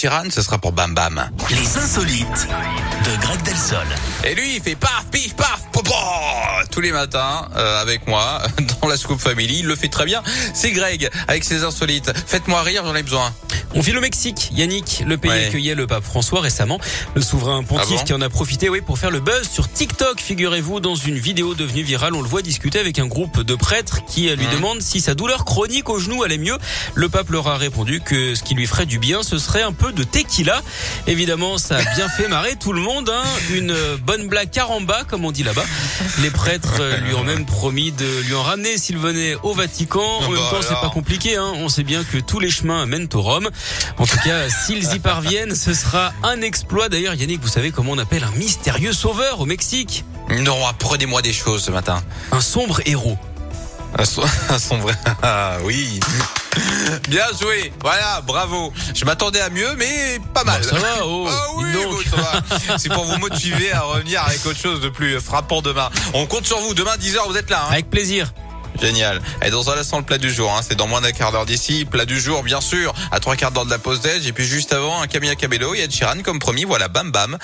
Sheeran, ce sera pour Bam Bam. Les insolites de Greg Delsol. Et lui, il fait paf, pif, paf, popo tous les matins euh, avec moi dans la Scoop Family. Il le fait très bien. C'est Greg avec ses insolites. Faites-moi rire, j'en ai besoin. On vit au Mexique. Yannick, le pays Ouais. accueillait le pape François récemment. Le souverain pontife Ah bon qui en a profité oui, pour faire le buzz sur TikTok. Figurez-vous, dans une vidéo devenue virale, on le voit discuter avec un groupe de prêtres qui lui Mhm. demande si sa douleur chronique au genou allait mieux. Le pape leur a répondu que ce qui lui ferait du bien, ce serait un peu de tequila. Évidemment, ça a bien fait marrer tout le monde. Hein. Une bonne blague caramba, comme on dit là-bas. Les prêtres euh, lui ont même promis de lui en ramener s'il venait au Vatican. En même temps, c'est pas compliqué. Hein. On sait bien que tous les chemins mènent au Rome. En tout cas, s'ils y parviennent, ce sera un exploit. D'ailleurs, Yannick, vous savez comment on appelle un mystérieux sauveur au Mexique? Non, apprenez-moi des choses ce matin. Un sombre héros. Un son- un sombre. Ah oui. Bien joué. Voilà, bravo. Je m'attendais à mieux, mais pas mal. Bon, ça va, oh, Ah oui, dis donc. bon, ça va. C'est pour vous motiver à revenir avec autre chose de plus frappant demain. On compte sur vous. Demain, 10h, vous êtes là. hein. Avec plaisir. Génial. Et dans un instant, le plat du jour. Hein. C'est dans moins d'un quart d'heure d'ici. Plat du jour, bien sûr. À trois quarts d'heure de la pause déj. Et puis juste avant, un Camilla Cabello et Ed Sheeran, comme promis. Voilà, bam bam.